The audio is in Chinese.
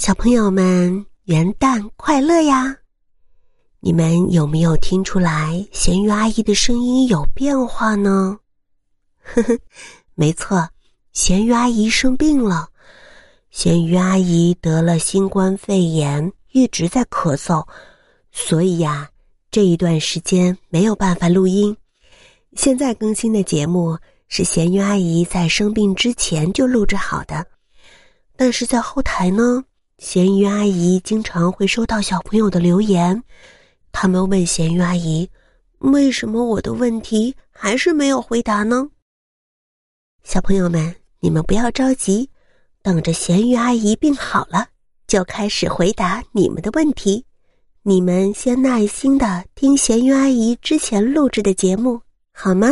小朋友们，元旦快乐呀！你们有没有听出来咸鱼阿姨的声音有变化呢？呵呵，没错，咸鱼阿姨生病了。咸鱼阿姨得了新冠肺炎，一直在咳嗽，所以呀，这一段时间没有办法录音。现在更新的节目是咸鱼阿姨在生病之前就录制好的，但是在后台呢。咸鱼阿姨经常会收到小朋友的留言，他们问咸鱼阿姨：“为什么我的问题还是没有回答呢？”小朋友们，你们不要着急，等着咸鱼阿姨病好了，就开始回答你们的问题。你们先耐心的听咸鱼阿姨之前录制的节目，好吗？